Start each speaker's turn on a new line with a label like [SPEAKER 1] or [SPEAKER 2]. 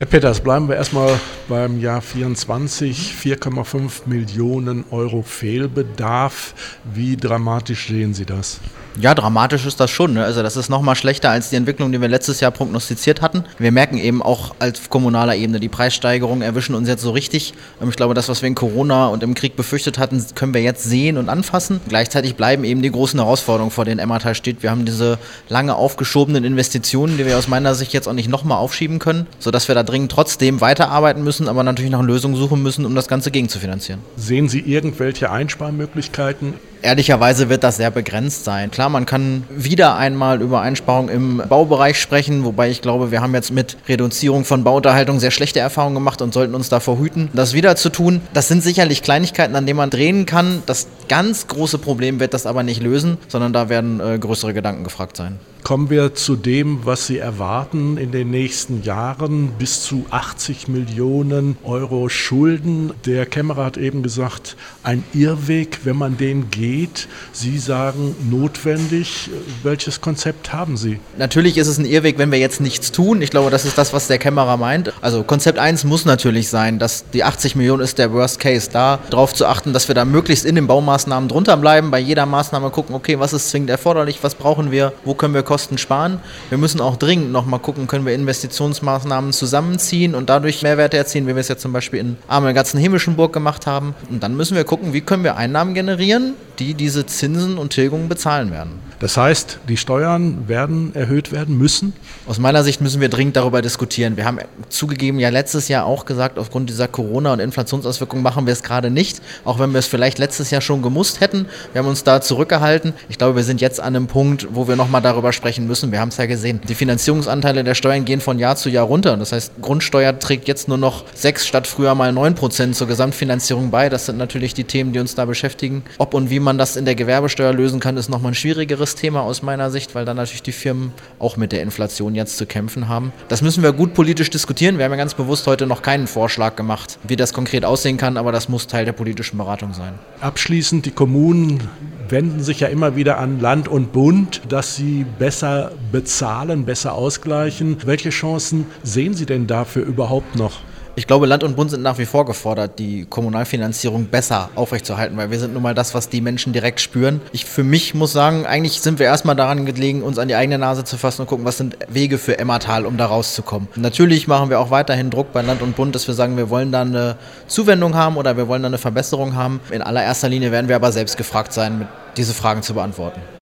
[SPEAKER 1] Herr Peters, bleiben wir erstmal beim Jahr 24. 4,5 Millionen Euro Fehlbedarf. Wie dramatisch sehen Sie das?
[SPEAKER 2] Ja, dramatisch ist das schon. Ne? Also das ist nochmal schlechter als die Entwicklung, die wir letztes Jahr prognostiziert hatten. Wir merken eben auch als kommunaler Ebene, die Preissteigerungen erwischen uns jetzt so richtig. Ähm, ich glaube, das, was wir in Corona und im Krieg befürchtet hatten, können wir jetzt sehen und anfassen. Gleichzeitig bleiben eben die großen Herausforderungen, vor denen Emmertal steht. Wir haben diese lange aufgeschobenen Investitionen, die wir aus meiner Sicht jetzt auch nicht nochmal aufschieben können, sodass wir da dringend trotzdem weiterarbeiten müssen, aber natürlich nach Lösungen suchen müssen, um das Ganze gegenzufinanzieren.
[SPEAKER 1] Sehen Sie irgendwelche Einsparmöglichkeiten
[SPEAKER 2] Ehrlicherweise wird das sehr begrenzt sein. Klar, man kann wieder einmal über Einsparungen im Baubereich sprechen, wobei ich glaube, wir haben jetzt mit Reduzierung von Bauunterhaltung sehr schlechte Erfahrungen gemacht und sollten uns davor hüten, das wieder zu tun. Das sind sicherlich Kleinigkeiten, an denen man drehen kann. Das ganz große Problem wird das aber nicht lösen, sondern da werden äh, größere Gedanken gefragt sein.
[SPEAKER 1] Kommen wir zu dem, was Sie erwarten in den nächsten Jahren, bis zu 80 Millionen Euro Schulden. Der Kämmerer hat eben gesagt, ein Irrweg, wenn man den geht. Sie sagen notwendig. Welches Konzept haben Sie?
[SPEAKER 2] Natürlich ist es ein Irrweg, wenn wir jetzt nichts tun. Ich glaube, das ist das, was der Kämmerer meint. Also Konzept 1 muss natürlich sein, dass die 80 Millionen ist der Worst Case. Da darauf zu achten, dass wir da möglichst in den Baumaßnahmen drunter bleiben, bei jeder Maßnahme gucken, okay, was ist zwingend erforderlich, was brauchen wir, wo können wir Kosten sparen. Wir müssen auch dringend nochmal gucken, können wir Investitionsmaßnahmen zusammenziehen und dadurch Mehrwerte erzielen, wie wir es jetzt zum Beispiel in Amelgatzen-Himmelschenburg gemacht haben. Und dann müssen wir gucken, wie können wir Einnahmen generieren, die diese Zinsen und Tilgungen bezahlen werden.
[SPEAKER 1] Das heißt, die Steuern werden erhöht werden müssen?
[SPEAKER 2] Aus meiner Sicht müssen wir dringend darüber diskutieren. Wir haben zugegeben ja letztes Jahr auch gesagt, aufgrund dieser Corona- und Inflationsauswirkungen machen wir es gerade nicht, auch wenn wir es vielleicht letztes Jahr schon gemusst hätten. Wir haben uns da zurückgehalten. Ich glaube, wir sind jetzt an einem Punkt, wo wir nochmal darüber sprechen müssen. Wir haben es ja gesehen. Die Finanzierungsanteile der Steuern gehen von Jahr zu Jahr runter. Das heißt, Grundsteuer trägt jetzt nur noch sechs statt früher mal neun Prozent zur Gesamtfinanzierung bei. Das sind natürlich die Themen, die uns da beschäftigen. Ob und wie man das in der Gewerbesteuer lösen kann, ist nochmal ein schwierigeres Thema aus meiner Sicht, weil dann natürlich die Firmen auch mit der Inflation jetzt zu kämpfen haben. Das müssen wir gut politisch diskutieren. Wir haben ja ganz bewusst heute noch keinen Vorschlag gemacht, wie das konkret aussehen kann, aber das muss Teil der politischen Beratung sein.
[SPEAKER 1] Abschließend, die Kommunen wenden sich ja immer wieder an Land und Bund, dass sie besser bezahlen, besser ausgleichen. Welche Chancen sehen Sie denn dafür überhaupt noch?
[SPEAKER 2] Ich glaube, Land und Bund sind nach wie vor gefordert, die Kommunalfinanzierung besser aufrechtzuerhalten, weil wir sind nun mal das, was die Menschen direkt spüren. Ich für mich muss sagen, eigentlich sind wir erstmal daran gelegen, uns an die eigene Nase zu fassen und gucken, was sind Wege für Emmertal, um da rauszukommen. Natürlich machen wir auch weiterhin Druck bei Land und Bund, dass wir sagen, wir wollen da eine Zuwendung haben oder wir wollen da eine Verbesserung haben. In allererster Linie werden wir aber selbst gefragt sein, diese Fragen zu beantworten.